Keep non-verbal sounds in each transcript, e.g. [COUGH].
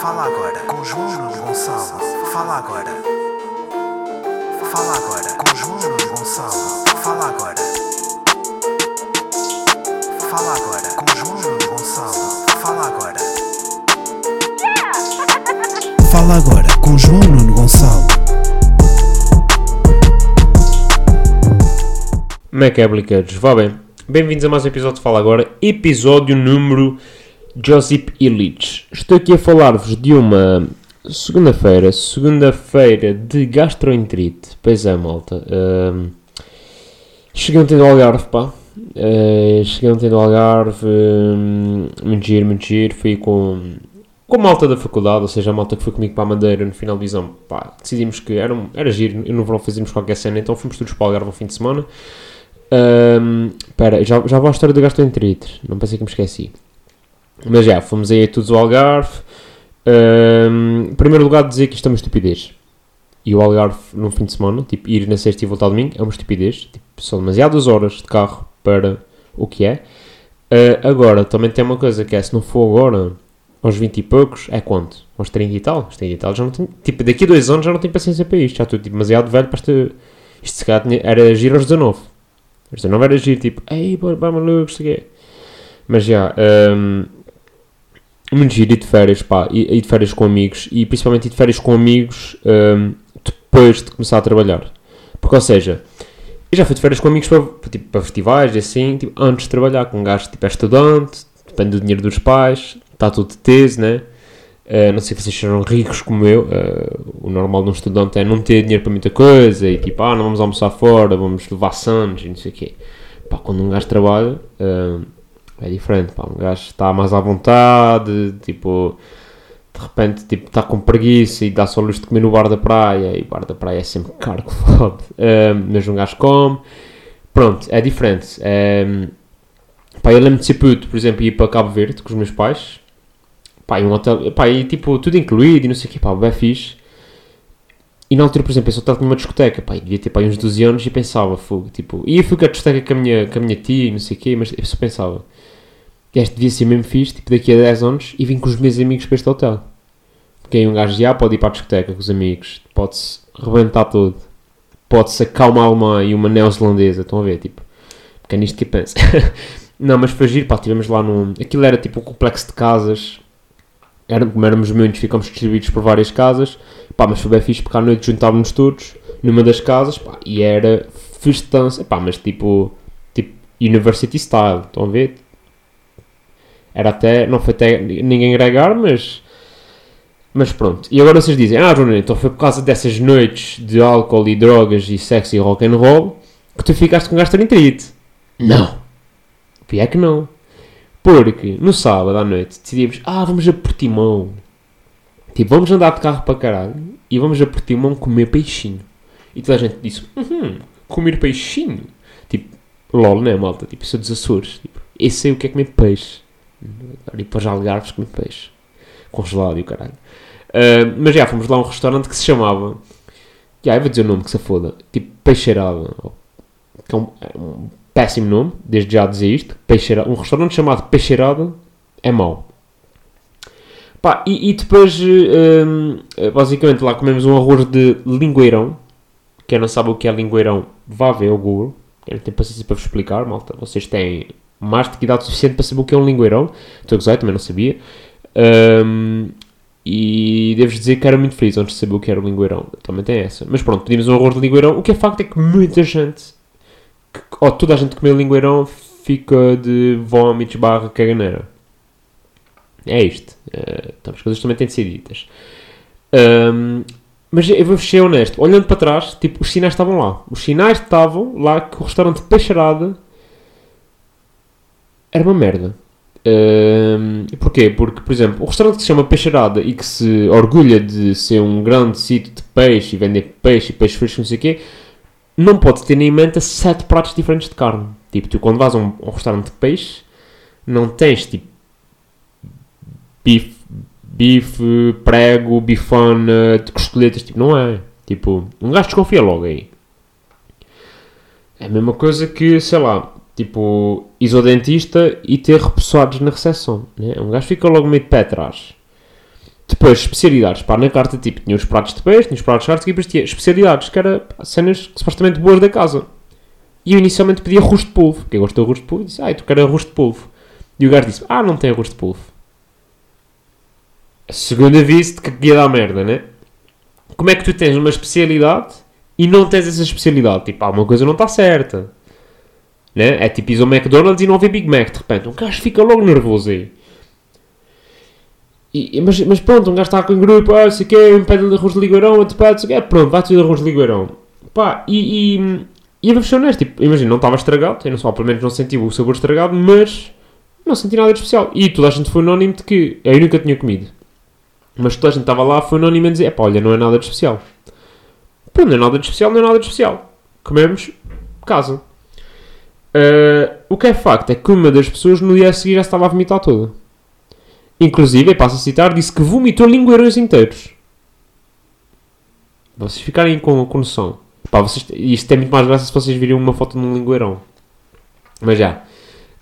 Fala agora com João Gonçalo. Fala agora. Fala agora com João Gonçalo. Fala agora. Fala agora com João Gonçalo. Fala agora. Fala agora com João Nuno Gonçalo. Como é que é, bliqueiros? Vá bem. Bem-vindos a mais um episódio de Fala Agora, episódio número Josip Illich. Estou aqui a falar-vos de uma segunda-feira, segunda-feira de gastroenterite. Pois é, malta. Ahm, cheguei ontem do Algarve, pá. Ah, cheguei ontem do Algarve, hum, muito giro, muito giro. Fui com, com a malta da faculdade, ou seja, a malta que foi comigo para a Madeira no final do exame. Pá, decidimos que era, era giro no verão fazíamos qualquer cena, então fomos todos para o Algarve no fim de semana. Espera, já, já vou à história do gastroenterite, não pensei que me esqueci. Mas já, fomos aí todos ao Algarve. Ahm, em primeiro lugar, dizer que isto é uma estupidez. E o Algarve, num fim de semana, tipo, ir na sexta e voltar domingo, é uma estupidez. Tipo, são demasiadas horas de carro para o que é. Ah, agora, também tem uma coisa que é, se não for agora, aos 20 e poucos, é quanto? Aos 30 e tal? Aos 30 e tal já não tenho... Tipo, daqui a dois anos já não tenho paciência para isto. Já estou tipo, demasiado velho para esta... Isto se calhar era giro aos 19. Aos 19 era giro, tipo, ei, bora maluco, sei o quê. Mas já, hum, muito giro ir de férias, pá, ir de férias com amigos e principalmente ir de férias com amigos hum, depois de começar a trabalhar. Porque, ou seja, eu já fui de férias com amigos para, tipo, para festivais e assim, tipo, antes de trabalhar, com um gajo tipo, é estudante, depende do dinheiro dos pais, está tudo de tese, né? Uh, não sei se vocês serão ricos como eu. uh, o normal de um estudante é não ter dinheiro para muita coisa e tipo, ah, não vamos almoçar fora, vamos levar sanos e não sei o quê. Pá, quando um gajo trabalha, uh, é diferente. Pá, um gajo está mais à vontade, tipo, de repente tipo, está com preguiça e dá só luz de comer no bar da praia. E bar da praia é sempre caro que. [LAUGHS] Uh, mas um gajo come. Pronto, é diferente. Um, pá, eu lembro de ser puto, por exemplo, ir para Cabo Verde com os meus pais. Pá, e um hotel, pá, e tipo, tudo incluído e não sei o quê, pá, bem fixe. E na altura, por exemplo, esse hotel tinha uma discoteca, pá, devia ter pá, uns 12 anos e pensava, fogo, tipo, e eu fui discoteca com a minha, com a minha tia e não sei o quê, mas eu só pensava, este devia ser mesmo fixe, tipo, daqui a 10 anos e vim com os meus amigos para este hotel. Porque aí um gajo já pode ir para a discoteca com os amigos, pode-se rebentar todo, pode sacar uma e uma neozelandesa, estão a ver, tipo, porque é nisto que eu penso. [LAUGHS] não, mas foi giro, pá, estivemos lá num, aquilo era tipo um complexo de casas, era, como éramos muitos, ficámos distribuídos por várias casas, pá, mas foi bem fixe porque à noite juntávamos todos numa das casas, pá, e era festança, pá, mas tipo, tipo, university style, estão a ver? Era até, não foi até ninguém agregar, mas, mas pronto. E agora vocês dizem, ah, Bruno, então foi por causa dessas noites de álcool e drogas e sexo e rock and roll que tu ficaste com gastroenterite. Não. E é que não. Porque no sábado à noite decidimos, ah, vamos a Portimão. Tipo, vamos andar de carro para caralho e vamos a Portimão comer peixinho. E toda a gente disse, uhum, comer peixinho? Tipo, lol, né, malta? Tipo, isso é dos Açores. Tipo, eu sei o que é comer peixe. Para os Algarves comer peixe. Congelado e o caralho. Ah, mas já, fomos lá a um restaurante que se chamava... Já, eu vou dizer o nome que se foda. Tipo, Peixeirada. Que é um, é um péssimo nome, desde já dizer isto. Peixeirada, um restaurante chamado Peixeirada é mau. Pá, e, e depois, eh, hum, basicamente, lá comemos um arroz de lingueirão. Quem não sabe o que é lingueirão, vá ver o Google. Eu não tenho paciência para vos explicar, malta. Vocês têm mais de idade suficiente para saber o que é um lingueirão. Estou a gozar, também não sabia. Hum, e devo dizer que era muito feliz antes de saber o que era o lingueirão. Também tem essa. Mas pronto, pedimos um arroz de lingueirão. O que é facto é que muita gente, ou toda a gente que comeu lingueirão, fica de vómitos barra caganeira. É isto. Eh, então, as coisas também têm de ser ditas. Ahm, mas eu vou ser honesto. Olhando para trás, tipo, os sinais estavam lá. Os sinais estavam lá que o restaurante Peixeirada era uma merda. E porquê? Porque, por exemplo, o restaurante que se chama Peixeirada e que se orgulha de ser um grande sítio de peixe e vender peixe e peixe fresco, não sei o quê, não pode ter em mente sete pratos diferentes de carne. Tipo, tu quando vais a um, um restaurante de peixe, não tens tipo bife, bife prego, bifana, de costeletas, tipo, não é. Tipo, um gajo desconfia logo aí. É a mesma coisa que, sei lá, tipo, ir ao dentista e ter repousados na recepção. Né? Um gajo fica logo meio de pé atrás. Depois, especialidades. Pá, na carta, tipo, tinha os pratos de peixe, tinha os pratos de carne, e depois tinha especialidades, que era cenas supostamente boas da casa. E eu inicialmente pedi arroz de polvo, porque eu gosto de arroz de polvo, disse, ah, tu quero arroz de polvo. E o gajo disse, ah, não tem arroz de polvo. Segunda vez que ia dar merda, né? Como é que tu tens uma especialidade e não tens essa especialidade? Tipo, alguma coisa não está certa. Né? É tipo, ir ao McDonald's e não vê Big Mac, de repente. Um gajo fica logo nervoso aí. E, mas, mas pronto, um gajo está com um grupo, ah, sei o quê, um pede de arroz de ligueirão, outro pede, sei quê, pronto, vai-te de arroz de ligueirão. Pá, e, e, e eu vou ser honesto, tipo, imagina, não estava estragado, eu não só, pelo menos não senti o sabor estragado, mas não senti nada de especial. E toda a gente foi unânime de que eu nunca tinha comido. Mas toda a gente estava lá, foi unânime a dizer, pá, olha, não é nada de especial. Pronto, não é nada de especial, não é nada de especial. Comemos, casa. Uh, o que é facto é que uma das pessoas no dia a seguir já estava a vomitar toda. Inclusive, passo a citar, disse que vomitou lingueirões inteiros. Vocês ficarem com, com noção. Pá, vocês, isto tem muito mais graça se vocês virem uma foto num lingueirão. Mas já.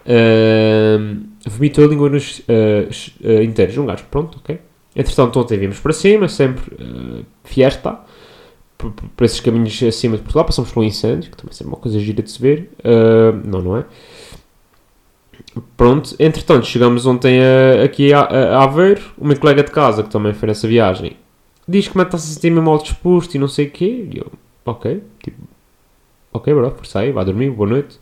Uh, vomitou lingueirões uh, uh, inteiros. Um gajo, pronto, ok. Entretanto, ontem vimos para cima, sempre uh, fiesta. Por, por, esses caminhos acima de Portugal, passamos por um incêndio, que também é uma coisa gira de se ver. não, não é? Pronto, entretanto, chegamos ontem a, aqui a, a, Aveiro, uma colega de casa que também foi nessa viagem, diz que está-se a sentir mal disposto e não sei o quê, e eu, ok, tipo, ok, bro, força aí, vai dormir, boa noite.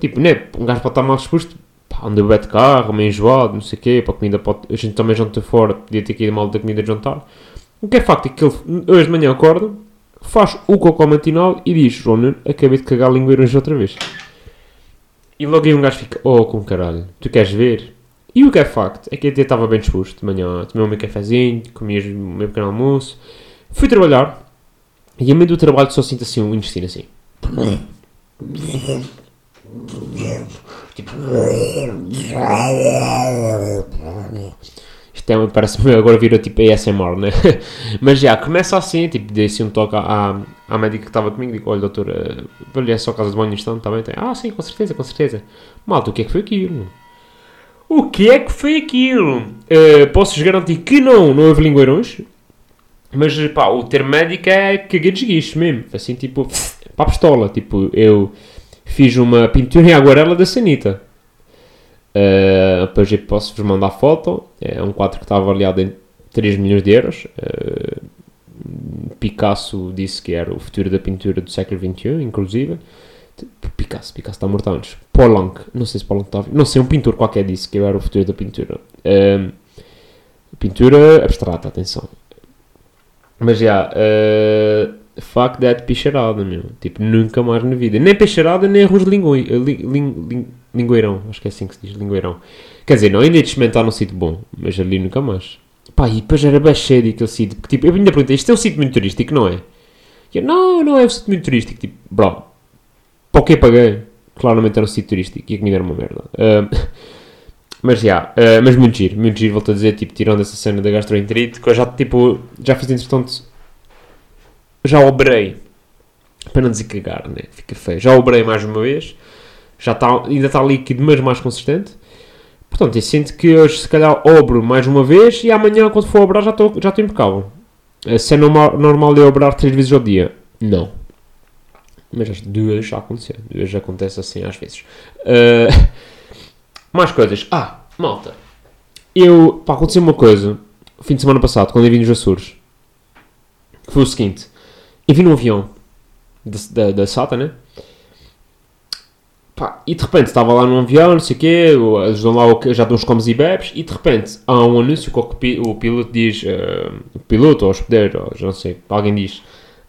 Tipo, né, um gajo pode estar mal disposto, pá, anda bem de carro, meio enjoado, não sei o quê, para a comida pode, a gente também janta fora, podia ter que ir mal da comida de jantar. O que é facto é que ele, hoje de manhã acorda, faz o cocô matinal e diz, João, acabei de cagar a língua hoje outra vez. E logo aí um gajo fica, oh, com caralho, tu queres ver? E o que é facto é que até estava bem disposto de manhã, tomei o meu cafezinho, comi o meu pequeno almoço, fui trabalhar e a meio do trabalho só sinto assim um intestino assim. Tipo. Isto é, parece-me agora vira tipo ASMR, né? [LAUGHS] Mas já, começa assim, tipo, dei assim um toque à, à médica que estava comigo, digo, olha doutor, vou-lhe é só a casa de banho instante, está bem? Tem, ah, sim, com certeza, com certeza. Malta, o que é que foi aquilo? O que é que foi aquilo? Uh, Posso-vos garantir que não, não houve lingueirões, mas pá, o termo médico é caguei de mesmo, assim tipo, para a pistola, tipo, eu fiz uma pintura em aguarela da Sanita. Uh, depois eu posso-vos mandar foto. É um quadro que está avaliado em 3 milhões de euros. Uh, Picasso disse que era o futuro da pintura do século XXI, inclusive. Picasso, Picasso está morto antes. Polanc, não sei se Polanc está Não sei, um pintor qualquer disse que era o futuro da pintura. Uh, pintura abstrata, atenção. Mas já, yeah, uh, fuck that peixarada, meu. Tipo, nunca mais na vida. Nem peixarada, nem arroz de linguim, ling, Lingueirão, acho que é assim que se diz, lingueirão. Quer dizer, não, ainda de experimentar num sítio bom, mas ali nunca mais. Pá, e depois era bem cheio daquele sítio, porque tipo, eu ainda perguntei, isto é um sítio muito turístico, não é? E eu, não, não é um sítio muito turístico, tipo, bro, para o que paguei? Claramente era um sítio turístico e a comida era uma merda. Uh, [LAUGHS] mas já, yeah, uh, mas muito giro, muito giro, volto a dizer, tipo, tirando essa cena da gastroenterite, que eu já, tipo, já fiz entretanto, já obrei, para não dizer cagar, né, fica feio, já obrei mais uma vez, já está, ainda está líquido, mas mais consistente. Portanto, eu sinto que hoje, se calhar, obro mais uma vez e amanhã, quando for obrar, já estou já impecável. Eh, se é normal, normal de obrar três vezes ao dia? Não. Mas as duas já aconteceu. Duas já acontece assim às vezes. Uh, [LAUGHS] mais coisas. Ah, malta. Eu, pá, aconteceu uma coisa. Fim de semana passado, quando eu vim nos Açores. Que foi o seguinte. Eu vim num avião da, da, da SATA, né? Pá, e de repente estava lá num avião, não sei o quê, ajudam lá, já dão uns comes e bebes, e de repente há um anúncio que o, piloto diz, uh, o piloto ou o hospedeiro, ou já não sei, alguém diz,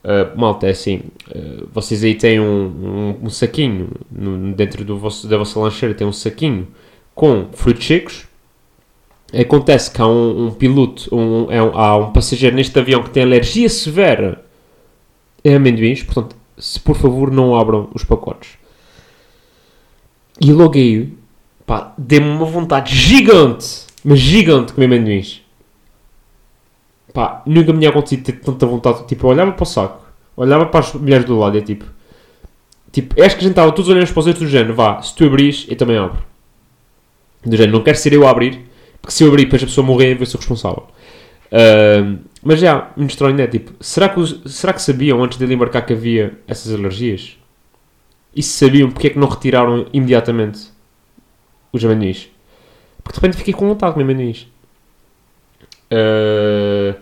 uh, malta, é assim, uh, vocês aí têm um, um, um saquinho, no, dentro do vosso, da vossa lancheira tem um saquinho com frutos secos, acontece que há um, um piloto, um, é um, há um passageiro neste avião que tem alergia severa a amendoins, portanto, se por favor não abram os pacotes. E logo aí, pá, deu-me uma vontade gigante, mas gigante de comer amendoins. Pá, nunca me tinha acontecido ter tanta vontade. Tipo, eu olhava para o saco, olhava para as mulheres do lado e é tipo... Tipo, acho que a gente estava todos olhando para os outros do género, vá, se tu abris, eu também abro. Do género, não quero ser eu a abrir, porque se eu abrir depois a pessoa morrer, eu vou ser responsável. Ah, mas já, muito estranho, né? Tipo, será que, será que sabiam antes de ele embarcar que havia essas alergias? E se sabiam, porque é que não retiraram imediatamente os amendoins? Porque de repente fiquei com vontade de comer amendoins. Ah,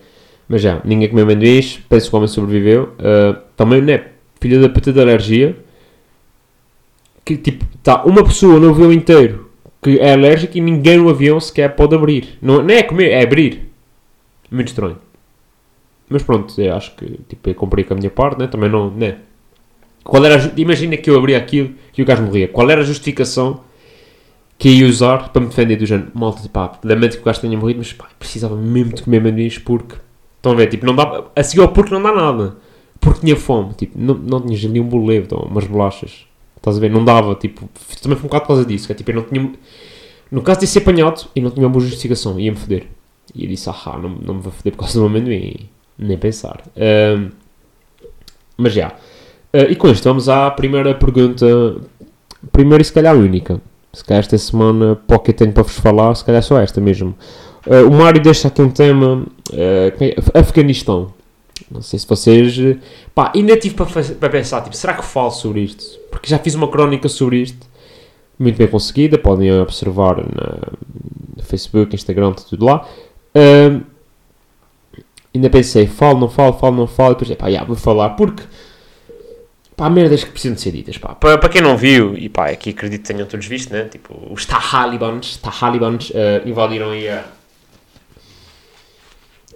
mas já, ninguém comeu amendoins, penso que o homem sobreviveu. Ah, também, né? Filha da puta de alergia. Que tipo, tá uma pessoa no avião inteiro que é alérgica e ninguém no avião sequer pode abrir. Não, não é comer, é abrir. Muito estranho. Mas pronto, acho que tipo, eu cumpri com a minha parte, né? Também não, né? Qual era a Imagina que eu abria aquilo e o gajo morria. Qual era a justificação que ia usar para me defender do género? Malta, pá, lamento que o gajo tenha morrido, mas pá, precisava mesmo de comer amendoins porque... Estão a ver, tipo, não dá... A seguir ao porque não dá nada. Porque tinha fome, tipo, não, não tinhas ali um bolevo, então, umas bolachas. Estás a ver? Não dava, tipo... Também foi um bocado por causa disso, que é tipo, eu não tinha... No caso de ser apanhado, e não tinha uma boa justificação, ia-me foder. E eu disse, ah, não, não me vou foder por causa do amendoim. Nem pensar. Ahm, mas já. Ah, e com isto vamos à primeira pergunta. Primeira e se calhar única. Se calhar esta semana, para o que eu tenho para vos falar, se calhar só esta mesmo. Ah, o Mário deixa aqui um tema. é- Afeganistão. Não sei se vocês. Pá, ainda tive para, para pensar, tipo, será que falo sobre isto? Porque já fiz uma crónica sobre isto. Muito bem conseguida. Podem observar na, Facebook, Instagram, tudo lá. Ahm, ainda pensei, falo, não falo, falo, não falo, e depois, pá, já, vou falar, porque, pá, merdas que precisam de ser ditas, pá. Para, para quem não viu, e pá, aqui acredito que tenham todos visto, né, tipo, os Talibans, Talibans, ah, invadiram aí a...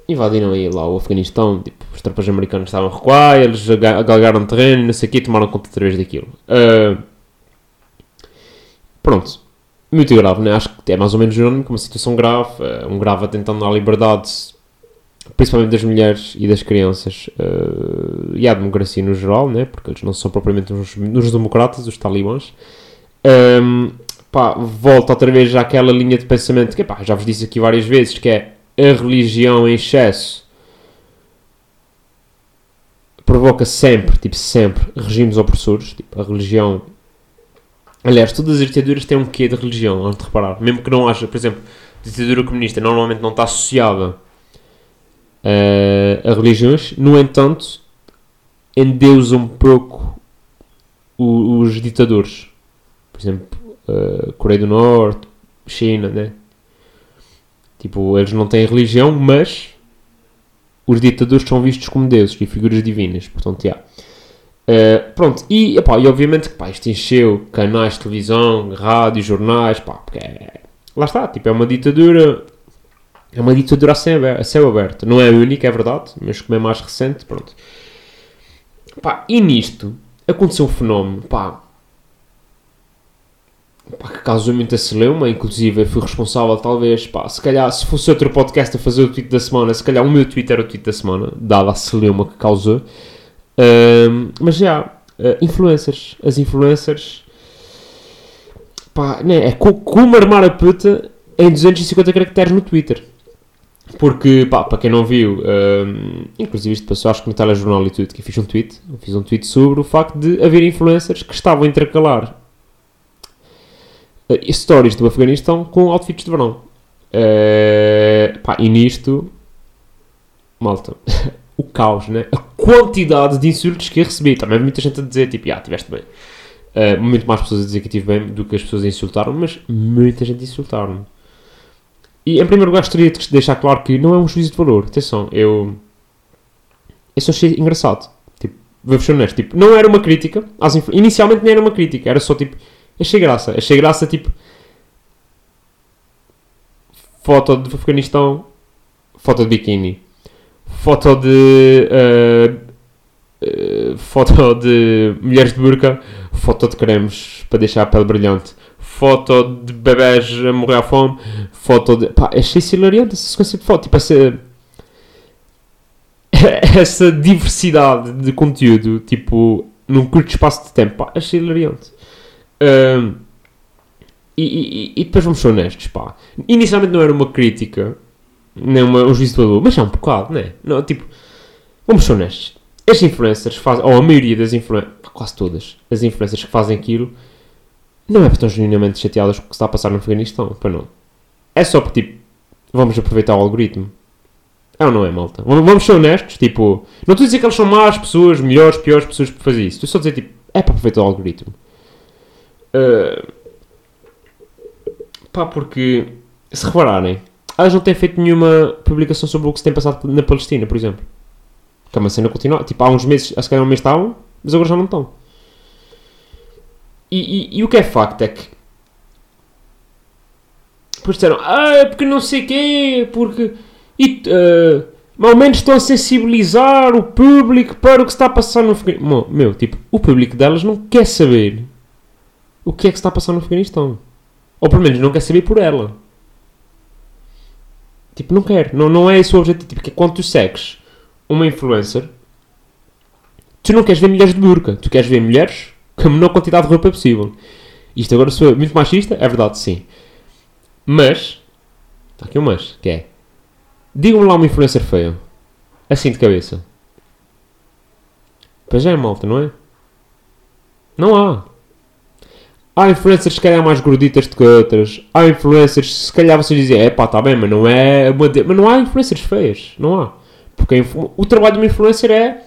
Invadiram aí lá o Afeganistão, tipo, os tropas americanos estavam a recuar, eles galgaram terreno, não sei o quê, tomaram conta outra vez daquilo. Ah, pronto, muito grave, né? Acho que é mais ou menos irónico, uma situação grave, eh, um grave atentando à liberdade, principalmente das mulheres e das crianças, eh, e à democracia no geral, né? Porque eles não são propriamente uns, uns democratas, os talibãs. Ahm, pá, volta outra vez àquela linha de pensamento que, pá, já vos disse aqui várias vezes, que é a religião em excesso provoca sempre, tipo, sempre, regimes opressores, tipo, a religião Aliás, todas as ditaduras têm um quê de religião, há de reparar. Mesmo que não haja, por exemplo, ditadura comunista normalmente não está associada eh, a religiões, no entanto, endeusam um pouco os ditadores. Por exemplo, eh, Coreia do Norte, China, né? Tipo, eles não têm religião, mas os ditadores são vistos como deuses e figuras divinas. Portanto, já. Uh, pronto, e, epá, e obviamente que isto encheu canais de televisão, rádio, jornais, pá, porque é, lá está, tipo, é uma ditadura, é uma ditadura a céu, a céu aberto. Não é a única, é verdade, mas como é mais recente, pronto. Pá, e nisto aconteceu um fenómeno, pá, pá, que causou muita celeuma, inclusive fui responsável, talvez, pá, se calhar, se fosse outro podcast a fazer o tweet da semana, se calhar o meu tweet era o tweet da semana, dada a celeuma que causou. Ahm, mas já, ah, influencers. As influencers. Pá, né, é co- como armar a puta em 250 caracteres no Twitter. Porque, pá, para quem não viu, ahm, inclusive isto passou, acho que no telejornal e tudo, que eu fiz um tweet. Eu fiz um tweet sobre o facto de haver influencers que estavam a intercalar ah, stories do Afeganistão com outfits de verão. Ah, pá, e nisto, malta, [LAUGHS] o caos, né? A quantidade de insultos que eu recebi. Também muita gente a dizer, tipo, ah, tiveste bem. Uh, muito mais pessoas a dizer que estive bem do que as pessoas a insultaram, mas muita gente insultaram-me. E em primeiro lugar gostaria de deixar claro que não é um juízo de valor. Atenção, eu. Eu só achei engraçado. Tipo, vou ser honesto. Tipo, não era uma crítica. Influ... Inicialmente nem era uma crítica. Era só tipo. Achei graça. Achei graça, tipo. Foto do Afeganistão. Foto de biquíni foto de uh, uh, foto de mulheres de burca, foto de cremes para deixar a pele brilhante, foto de bebés a morrer à fome, foto de. Pá, achei hilariante essa sequência de foto, tipo essa. [LAUGHS] essa diversidade de conteúdo, tipo, num curto espaço de tempo, pá, achei hilariante. Um, e, e, e depois vamos ser honestos, pá. Inicialmente não era uma crítica nem uma, um juízo de valor, mas é um bocado, não é? Não, tipo, vamos ser honestos. As influencers fazem, ou a maioria das influencers, quase todas, as influencers que fazem aquilo, não é porque estão genuinamente chateadas com o que está a passar no Afeganistão, para não. É só porque, tipo, vamos aproveitar o algoritmo. É ou não é, malta? Vamos ser honestos, tipo... Não estou a dizer que eles são más pessoas, melhores, piores pessoas por fazer isso. Estou só a dizer, tipo, é para aproveitar o algoritmo. Uh, pá, porque... Se repararem, elas não têm feito nenhuma publicação sobre o que se tem passado na Palestina, por exemplo. Que é uma cena continua. Tipo, há uns meses, se calhar um mês estavam, mas agora já não estão. E, e- e o que é facto é que. Depois disseram, ah, é porque não sei quê, porque. E, eh, ao menos estão a sensibilizar o público para o que está a passar no Afeganistão. Meu, tipo, o público delas não quer saber o que é que está a passar no Afeganistão. Ou pelo menos não quer saber por ela. Tipo, não quer. Não, não é esse o objetivo. Tipo, que é quando tu segues uma influencer, tu não queres ver mulheres de burca. Tu queres ver mulheres com a menor quantidade de roupa possível. Isto agora sou muito machista? É verdade, sim. Mas, está aqui um mas, que é, digam-me lá uma influencer feia. Assim de cabeça. Pois é, malta, não é? Não há. Há influencers se calhar mais gorditas do que outras. Há influencers, se calhar vocês dizem, é pá, está bem, mas não é. Mas não há influencers feias. Não há. Porque o trabalho de uma influencer é...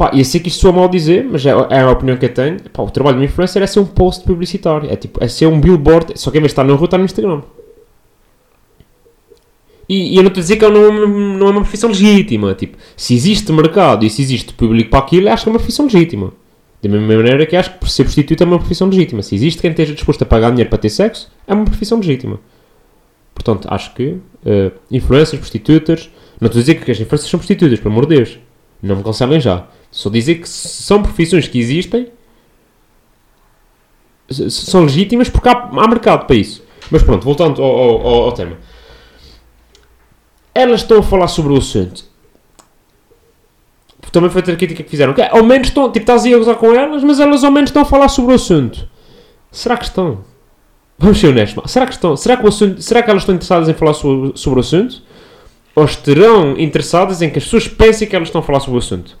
Pá, eu sei que isto soa mal dizer, mas é, é a opinião que eu tenho. Pá, o trabalho de uma influencer é ser um post publicitário. É tipo, é ser um billboard. Só que em vez de estar na rua, está no Instagram. E, e eu não estou a dizer que não, não é uma profissão legítima. Tipo, se existe mercado e se existe público para aquilo, acho que é uma profissão legítima. Da mesma maneira que acho que ser prostituta é uma profissão legítima. Se existe quem esteja disposto a pagar dinheiro para ter sexo, é uma profissão legítima. Portanto, acho que eh, influencers, prostitutas. Não estou a dizer que as influencers são prostitutas, pelo amor de Deus. Não me cancelem já. Só dizer que são profissões que existem, são legítimas porque há, há mercado para isso. Mas pronto, voltando ao, ao- ao- tema. Elas estão a falar sobre o assunto. Também foi outra crítica que fizeram. Que é, ao menos estão, tipo, estás a gozar com elas, mas elas ao menos estão a falar sobre o assunto. Será que estão? Vamos ser honestos, será que estão? Será que, o assunto, será que elas estão interessadas em falar sobre, sobre o assunto? Ou estarão interessadas em que as pessoas pensem que elas estão a falar sobre o assunto?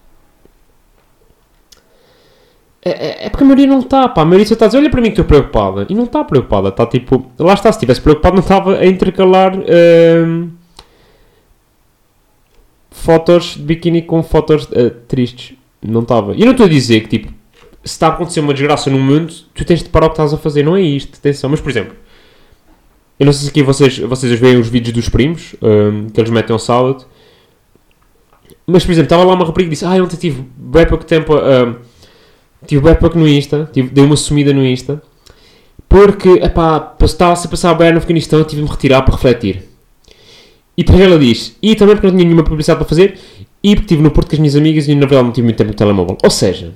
É, é- é porque a maioria não está, pá. A maioria só está a dizer, olha para mim que estou preocupada. E não está preocupada. Está tipo, lá está, se estivesse preocupado não estava a intercalar hum, fotos de biquíni com fotos eh, tristes. Não estava. E eu não estou a dizer que, tipo, se está a acontecer uma desgraça no mundo, tu tens de parar o que estás a fazer. Não é isto, atenção. Mas, por exemplo, eu não sei se aqui vocês, vocês veem os vídeos dos primos, hum, que eles metem ao sábado. Mas, por exemplo, estava lá uma rapariga e disse, ah, ontem tive bem pouco tempo a... hum, tive bem pouco no Insta, tive, dei uma sumida no Insta, porque, epá, estava-se a passar bem no Afeganistão, tive de me retirar para refletir. E depois ela diz, e também porque não tinha nenhuma publicidade para fazer, e porque estive no Porto com as minhas amigas e na verdade não tive muito tempo no telemóvel. Ou seja,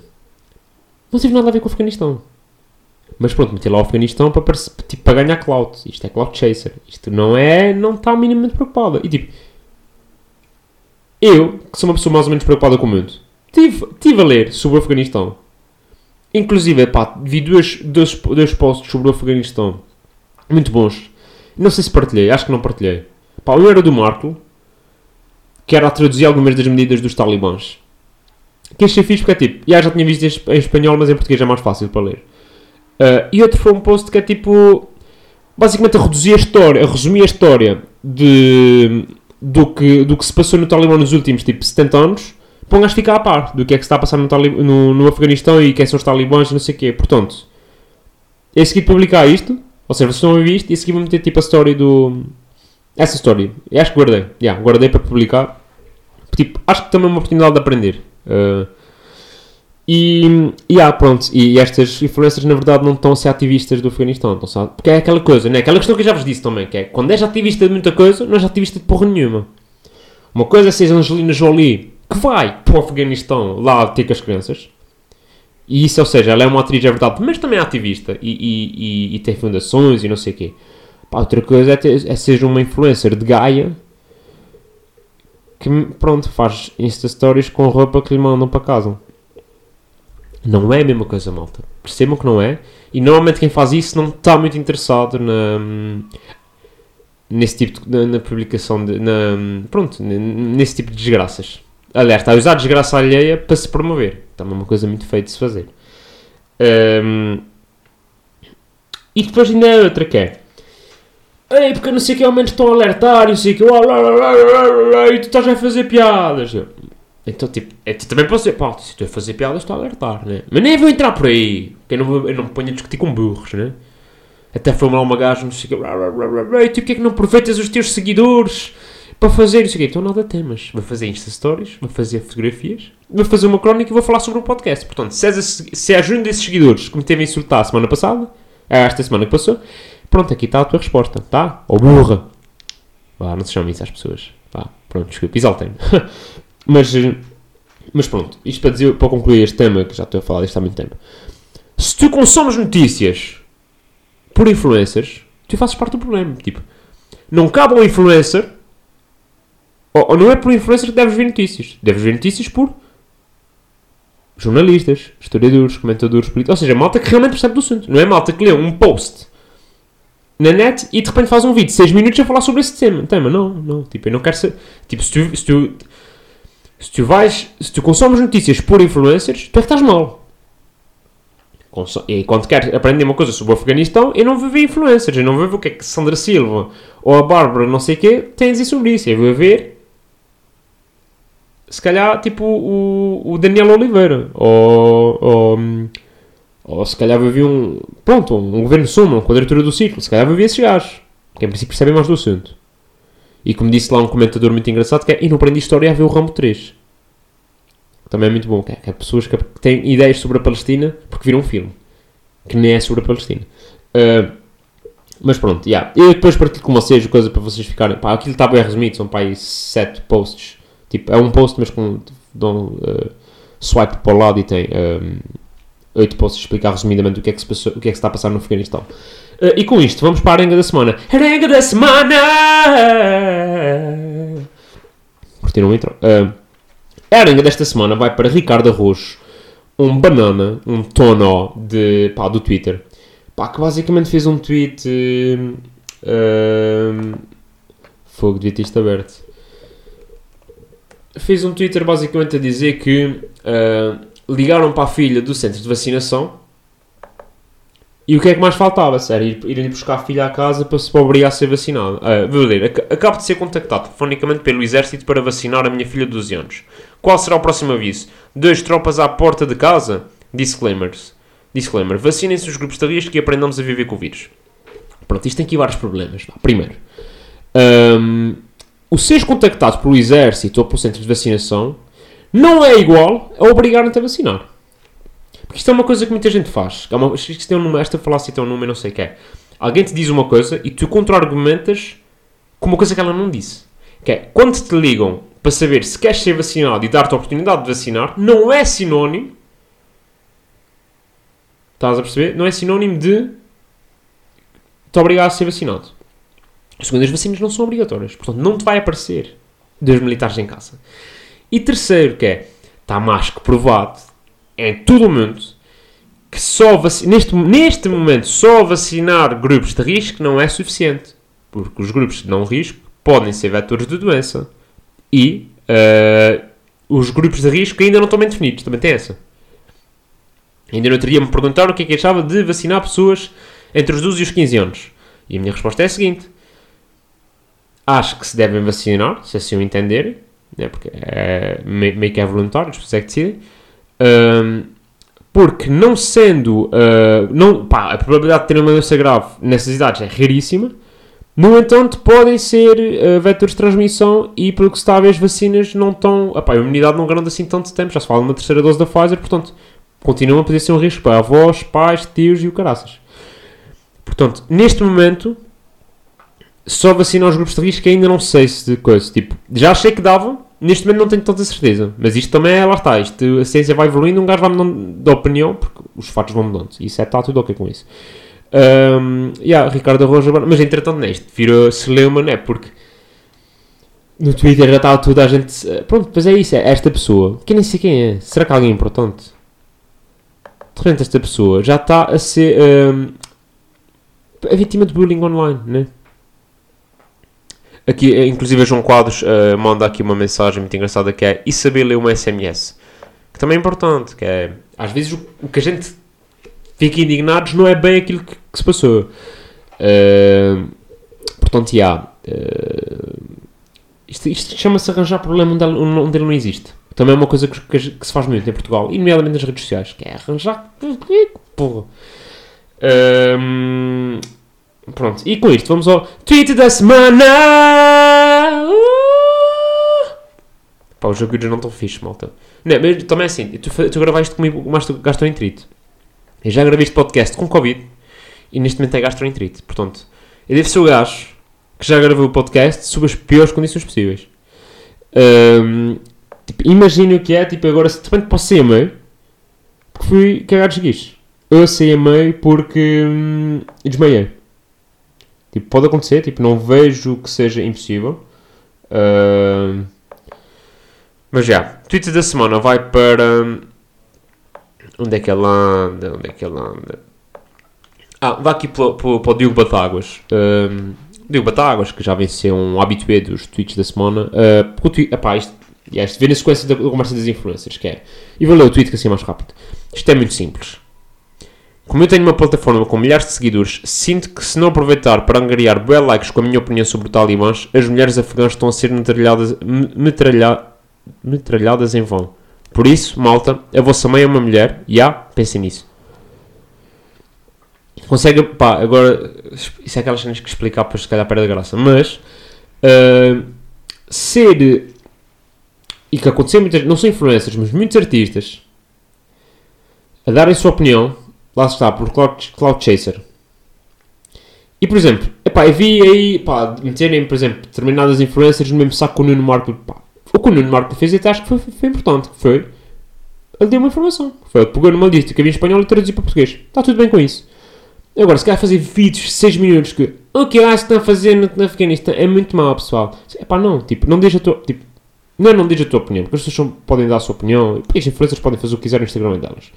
não tive nada a ver com o Afeganistão. Mas pronto, meti lá o Afeganistão para, parece- tipo, para ganhar clout. Isto é clout chaser. Isto não é, não está minimamente preocupada. E tipo, eu, que sou uma pessoa mais ou menos preocupada com o mundo, tive, tive a ler sobre o Afeganistão. Inclusive, pá, vi dois, dois, dois posts sobre o Afeganistão. Muito bons. Não sei se partilhei, acho que não partilhei. Pá, um era do Marco, que era a traduzir algumas das medidas dos talibãs. Que achei fixe porque é tipo, já, já tinha visto em esp- em espanhol, mas em português é mais fácil para ler. Ah, e outro foi um post que é tipo, basicamente a reduzir a história, a resumir a história de, do, que, do que se passou no Talibã nos últimos tipo 70 anos, um gajo ficar a par do que é que se está a passar no, no, no Afeganistão e quem são os talibãs e não sei o quê. Portanto, é a seguir publicar isto, ou seja, vocês estão a ver isto e a seguir vou meter tipo a história do. Essa história. Eu acho que guardei. Yeah, guardei para publicar. Tipo, acho que também é uma oportunidade de aprender. Uh, e, e ah, pronto, e estas influências na verdade não estão a ser ativistas do Afeganistão, estão só- porque é aquela coisa, né? aquela questão que eu já vos disse também, que é quando és ativista de muita coisa, não és ativista de porra nenhuma. Uma coisa é ser Angelina Jolie, que vai para o Afeganistão lá ter com as crianças, e isso, ou seja, ela é uma atriz, é verdade, mas também é ativista e, e, e, e tem fundações e não sei o quê. Pá, outra coisa é, ter, é ser uma influencer de Gaia que, pronto, faz Insta Stories com roupa que lhe mandam para casa. Não é a mesma coisa, malta. Percebam que não é. E normalmente quem faz isso não está muito interessado na, nesse tipo de, na, na publicação de, na, pronto, nesse tipo de desgraças. Aliás, está a usar desgraça alheia para se promover. Também é uma coisa muito feia de se fazer. Ahm, e depois ainda é outra que é. Ei, porque não sei que ao menos estão a alertar e não sei que. E tu estás a fazer piadas. Então, tipo, é, tu também posso dizer, pá, se tu a fazer piadas, estou a alertar, né? Mas nem vou entrar por aí, porque eu não, vou, eu não me ponho a discutir com burros, né? Até foi lá uma gaja, não sei blá, e tu é que não aproveitas os teus seguidores para fazer isso aqui? Então nada temas. Vou fazer Insta Stories, vou fazer fotografias, vou fazer uma crónica e vou falar sobre o podcast. Portanto, se és, se és um desses seguidores que me teve a insultar a semana passada, é esta semana que passou, pronto, aqui está a tua resposta, tá? Ou burra. Vá, não se chame isso às pessoas. Vá, pronto, desculpa, exaltei-me. [LAUGHS] mas, eh, mas pronto, isto para, dizer, para concluir este tema, que já estou a falar disto há muito tempo. Se tu consomes notícias por influencers, tu fazes parte do problema. Tipo, não cabe ao influencer, ou, ou não é por influencer que deves ver notícias. Deves ver notícias por jornalistas, historiadores, comentadores políticos. Ou seja, malta que realmente percebe do assunto. Não é malta que lê um post na net e de repente faz um vídeo de 6 minutos a falar sobre esse tema. tema. Não, não. Tipo, eu não quero ser. Tipo, se tu, se tu, se tu vais. Se tu consomes notícias por influencers, tu é que estás mal. E quando quero aprender uma coisa sobre o Afeganistão, eu não vou ver influencers, eu não vou ver o que é que Sandra Silva ou a Bárbara, não sei o quê, têm a dizer sobre isso. Eu vou ver, se calhar, tipo o, o Daniel Oliveira, ou, ou, ou se calhar ver um, pronto, um governo Suma, uma quadratura do ciclo, se calhar ver esses gajos, que em princípio percebem mais do assunto. E como disse lá um comentador muito engraçado, que é, e não aprendi história a ver o Rambo 3. Também é muito bom, que é, é pessoas que têm ideias sobre a Palestina porque viram um filme que nem é sobre a Palestina. Uh, mas pronto, yeah. eu depois partilho com vocês coisa para vocês ficarem. Pá, aquilo está bem resumido, são pá, aí 7 posts. Tipo, é um post, mas com dão uh, swipe para o lado e tem um, 8 posts explicar resumidamente o que, é que se passou, o que é que se está a passar no Afeganistão. Uh, e com isto, vamos para a arenga da semana. Arenga da semana! Curtiram o intro? Uh, a arenga desta semana vai para Ricardo Arrojo, um banana, um tono de, pá, do Twitter, pá, que basicamente fez um tweet. Uh, fogo, ter isto aberto. Fez um Twitter basicamente a dizer que uh, ligaram para a filha do centro de vacinação e o que é que mais faltava? Era ir, irem buscar a filha à casa para se obrigar a ser vacinado. Uh, Acabo de ser contactado telefonicamente pelo exército para vacinar a minha filha de 12 anos. Qual será o próximo aviso? Dois tropas à porta de casa? Disclaimers. Disclaimer. Vacinem-se os grupos de risco e aprendamos a viver com o vírus. Pronto, isto tem aqui vários problemas. Primeiro, hum, o seres contactado pelo exército ou pelo centro de vacinação não é igual a obrigarem-te a vacinar. Porque isto é uma coisa que muita gente faz. É uma, isto tem um número, esta falácia tem um número, não sei o que é. Alguém te diz uma coisa e tu contra-argumentas com uma coisa que ela não disse. Que é, quando te ligam para saber se queres ser vacinado e dar-te a oportunidade de vacinar, não é sinónimo. Estás a perceber? Não é sinónimo de te obrigar a ser vacinado. Segundo, as vacinas não são obrigatórias. Portanto, não te vai aparecer dos militares em casa. E terceiro, que é, está mais que provado em todo o mundo que só neste, neste momento só vacinar grupos de risco não é suficiente. Porque os grupos de não risco podem ser vetores de doença. E eh, os grupos de risco ainda não estão bem definidos. Também tem essa. Ainda não teria me perguntar o que é que achava de vacinar pessoas entre os 12 e os 15 anos. E a minha resposta é a seguinte. Acho que se devem vacinar, se assim o entenderem, né, porque é, me- meio que é voluntário, as pessoas é que decidem. Ahm, porque não sendo. ah, não, pá, a probabilidade de ter uma doença grave nessas idades é raríssima. No entanto, podem ser ah, vetores de transmissão e, pelo que se ver, as vacinas não estão. A imunidade não garante assim tanto tempo. Já se fala de uma terceira dose da Pfizer, portanto, continuam a poder ser um risco para avós, pais, tios e o caraças. Portanto, neste momento, só vacinar os grupos de risco ainda não sei se de coisa. Tipo, já achei que dava, neste momento não tenho tanta certeza. Mas isto também é, lá está, isto, a ciência vai evoluindo, um gajo vai mudando de opinião, porque os fatos vão mudando. Isso é, está tudo ok com isso. Um, yeah, Ricardo Arrojo, mas entretanto neste, virou celeuma, né? Porque no Twitter já estava toda a gente. eh, Pronto, pois é isso, é esta pessoa, que nem sei quem é. Será que é alguém importante? De esta pessoa já está a ser um, a vítima de bullying online, né? Aqui, eh, inclusive, João Quadros eh, manda aqui uma mensagem muito engraçada que é e saber ler uma SMS. Que também é importante, que é às vezes o, o que a gente fica indignados não é bem aquilo que, que se passou. Eh, portanto, já. eh, isto isto chama-se arranjar problema onde ele, onde ele não existe. Também é uma coisa que, que- que se faz muito em Portugal, e nomeadamente nas redes sociais, que é arranjar. Porra. Ahm, pronto, e com isto vamos ao tweet da semana. Uh! Pá, os jogadores não estão fixe, malta. Não, mas também é assim, tu, tu gravaste comigo mais gastroenterite. Eu já gravei este podcast com Covid e neste momento é gastroenterite. Portanto, eu devo ser o gajo que já gravou o podcast sob as piores condições possíveis. Ahm, tipo, o que é, tipo, agora se repente posso sair a meio porque fui cagar de esguicho. Eu saí a meio porque hum, desmaiei. Tipo, pode acontecer, tipo, não vejo que seja impossível. Ahm, mas já, Twitter da semana vai para. Onde é que ele anda? Onde é que ele anda? Ah, vai aqui para, para, para o Diogo Batáguas. Diogo Batáguas, que já vem ser um habitué dos tweets da semana. Uh, porque o tweet, epá, isto, isto vem na sequência da, conversa das influencers, que é. E vou ler o tweet que assim é mais rápido. Isto é muito simples. Como eu tenho uma plataforma com milhares de seguidores, sinto que se não aproveitar para angariar bué likes com a minha opinião sobre talibãs, as mulheres afegãs estão a ser metralhadas, me- metralha- metralhadas em vão. Por isso, malta, a vossa mãe é uma mulher, já, pensem nisso. Consegue, pá, agora, isso é aquelas cenas que explicar para se calhar perde a graça, mas, ah, ser, e que aconteceu muitas, não são influencers, mas muitos artistas, a darem sua opinião, lá está, por Cloud, Cloud Chaser. E, por exemplo, epá, eu vi aí, pá, meterem, por exemplo, determinadas influencers no mesmo saco que o Nuno Marco, o que o Nuno Marco fez, até acho que foi, foi importante, que foi, ele deu uma informação, foi, ele pegou numa lista que havia em espanhol e traduziu para português, está tudo bem com isso. Agora, se calhar fazer vídeos de 6 minutos que o que acho que estão a fazer no, Afeganistão é muito mau, pessoal. É pá, não, tipo, não deixa a tua. Tipo, não é não deixa a tua opinião, porque as pessoas podem dar a sua opinião e as influências podem fazer o que quiserem no Instagram delas.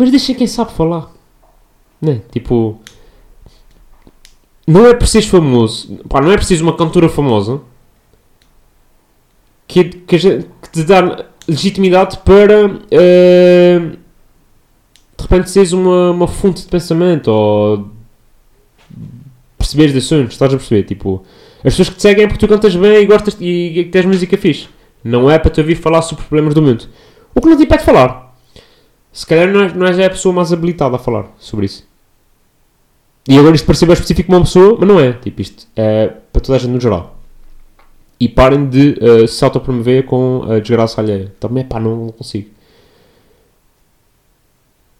Mas deixa quem sabe falar. Né? Tipo. Não é preciso famoso. Pá, não é preciso uma cantora famosa que, que, que te dá legitimidade para. eh, de repente seres uma, uma fonte de pensamento ou perceberes de assuntos, estás a perceber? Tipo, as pessoas que te seguem é porque tu cantas bem e gostas e, e tens música fixe. Não é para te ouvir falar sobre problemas do mundo. O que não te impede de falar. Se calhar não és, não és a pessoa mais habilitada a falar sobre isso. E agora isto parecer bem específico uma pessoa, mas não é. Tipo, isto é para toda a gente no geral. E parem de eh, se autopromover com a desgraça alheia. Também, pá, não, não consigo.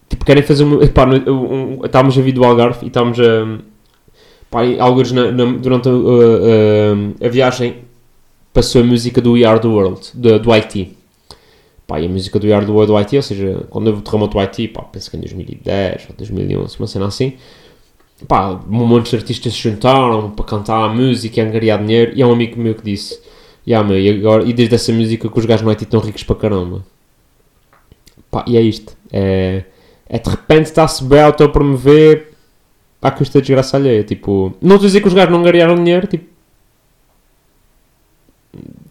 Tipo, querem fazer uma. [LAUGHS] Pá, um- um- estávamos a vir do Algarve e estávamos a. Pá, alguns na- na- durante a, a- a- a viagem passou a música do We Are the World, do, do IT. Pá, e a música do World do IT, ou seja, quando houve o terremoto do IT, pá, penso que em 2010 ou 2011, uma cena assim. Pá, um monte de artistas se juntaram para cantar a música e angariar dinheiro. E há um amigo meu que disse: yeah, meu, e, agora, e desde essa música que os gajos no IT estão ricos para caramba. Pá, e é isto. É, é de repente está-se bem a promover à custa de desgraça alheia. Tipo, não estou a dizer que os gajos não angariaram dinheiro, tipo.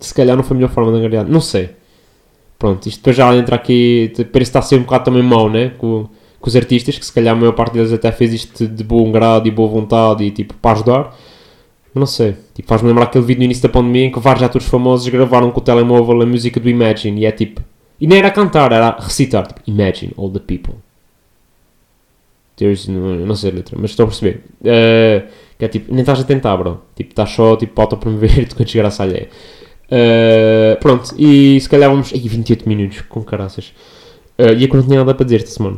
Se calhar não foi a melhor forma de angariar. Não sei. Pronto, isto depois já entra aqui. Parece que está a ser um bocado também mau, né? Com, com os artistas, que se calhar a maior parte deles até fez isto de bom grado e boa vontade e tipo para ajudar. Mas não sei. Tipo, faz-me lembrar aquele vídeo no início da pandemia em que vários atores famosos gravaram com o telemóvel a música do Imagine e é tipo. E nem era a cantar, era a recitar. Tipo, Imagine all the people. There's, não, não sei a letra, mas estou a perceber. Eh, que é tipo, nem estás a tentar, bro. Tipo, estás só tipo, para autopromover-te [LAUGHS] com a desgraça alheia. Eh, pronto, e se calhar vamos. Ai, 28 minutos, com caraças. Eh, e eu não tinha nada para dizer esta semana.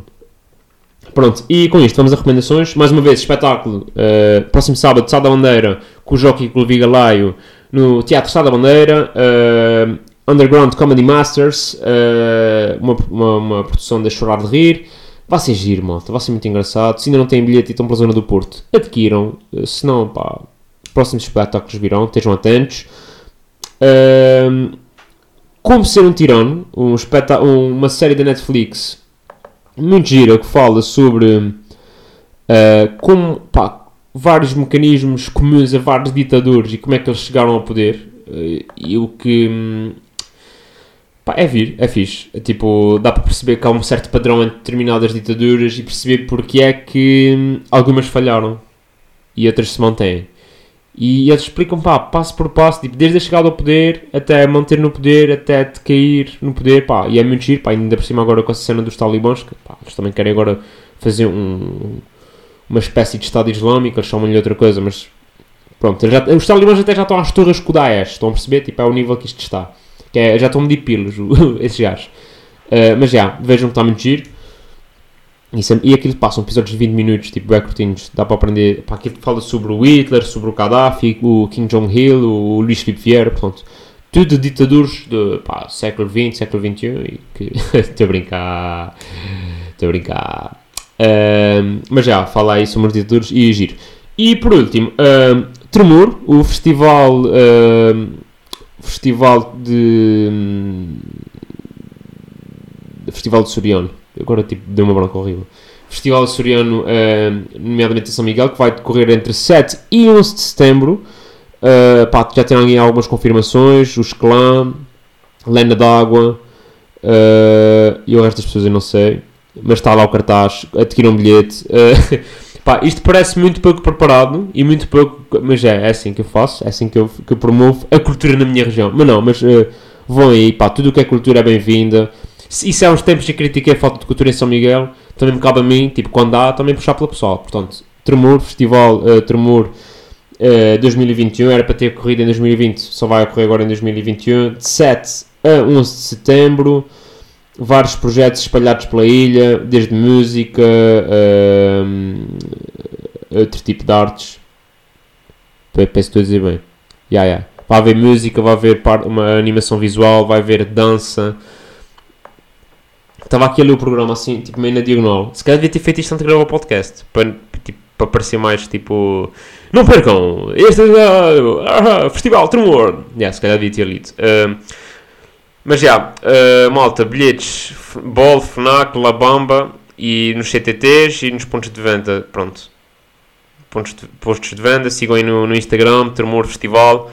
Pronto, e com isto vamos a recomendações. Mais uma vez, espetáculo. eh, próximo sábado, Sá da Bandeira, com o Jockey e o Levi Galaio, no Teatro Sá da Bandeira. eh, Underground Comedy Masters, eh, uma, uma, uma produção de Chorar de Rir. Vai ser giro, malta. Vai ser muito engraçado. Se ainda não têm bilhete e estão pela zona do Porto, adquiram. Se não, pá, os próximos espetáculos virão. Estejam atentos. Ahm, Como Ser um Tirano, um uma série da Netflix muito gira que fala sobre ah, como, pá, vários mecanismos comuns a vários ditadores e como é que eles chegaram ao poder. eh, e o que. hum, Pá, é vir, é fixe. É, tipo, dá para perceber que há um certo padrão entre determinadas ditaduras e perceber porque é que hum, algumas falharam. e outras se mantêm. E eles explicam, pá, passo por passo, tipo, desde a chegada ao poder até manter no poder, até de cair no poder, pá, e é muito giro, pá, ainda por cima agora com a cena dos talibãs, que, pá, eles também querem agora fazer um, uma espécie de Estado Islâmico, eles chamam-lhe outra coisa, mas pronto, já, os talibãs até já estão às torres com o Daesh, estão a perceber, tipo, é o nível que isto está, que é, já estão medir pilos, [LAUGHS] esses gajos. Uh, mas já, vejam que está muito giro. E, sempre, e aquilo passam episódios de 20 minutos, tipo bem dá para aprender. Pá, aquilo fala sobre o Hitler, sobre o Gaddafi, o Kim Jong-il, o Luís Filipe Vieira, tudo ditadores do século XX, século XXI. E. Estou [LAUGHS] a brincar. Estou a brincar. Uh, mas já, fala aí sobre os ditadores e é giro. E por último, uh, Tremor, o festival. Uh, festival de. Festival de Soriano agora tipo, deu uma bronca horrível. Festival Açoriano, uh, nomeadamente em São Miguel, que vai decorrer entre 7 e 11 de setembro. Uh, pá, já tem aí algumas confirmações, os Clã, Lena d'Água uh, e o resto das pessoas eu não sei. Mas está lá o cartaz, adquiram um bilhete. Uh, [LAUGHS] pá, isto parece muito pouco preparado e muito pouco, mas é, é assim que eu faço, é assim que eu, que eu promovo a cultura na minha região. Mas não, mas uh, vão aí, pá, tudo o que é cultura é bem-vinda. Isso há uns tempos que critiquei a falta de cultura em São Miguel, também me cabe a mim, tipo, quando há, também puxar pela pessoal. Portanto, Tremor, Festival uh, Tremor uh, 2021, era para ter ocorrido em 2020, só vai ocorrer agora em 2021, de 7 a 11 de setembro. Vários projetos espalhados pela ilha, desde música, uh, outro tipo de artes. Penso que estou a dizer bem. Yeah, yeah. Vai haver música, vai haver uma animação visual, vai haver dança, Estava aqui a ler o programa assim, tipo, meio na diagonal. Se calhar devia ter feito isto antes de gravar o podcast. Para, tipo, para parecer mais tipo. Não percam! Este é o uh, Festival Tremor! Yeah, se calhar devia ter lido. Uh, mas já, yeah, uh, malta, bilhetes, Bol, Fnac, La Bamba e nos CTTs e nos pontos de venda. Pronto. Pontos de, postos de venda, sigam aí no, no Instagram, Tremor Festival.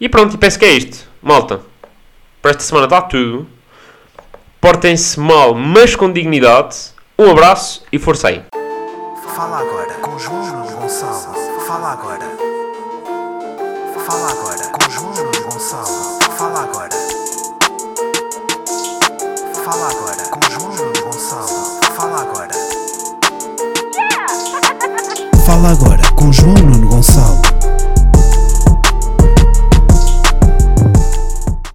E pronto, e penso que é isto. Malta, para esta semana está tudo. Portem-se mal, mas com dignidade. Um abraço e força aí. Fala agora com João Gonçalo. Fala agora. Fala agora com João Gonçalo. Fala agora. Fala agora com João Gonçalo. Fala agora. [LAUGHS] Fala agora com João Nuno Gonçalo.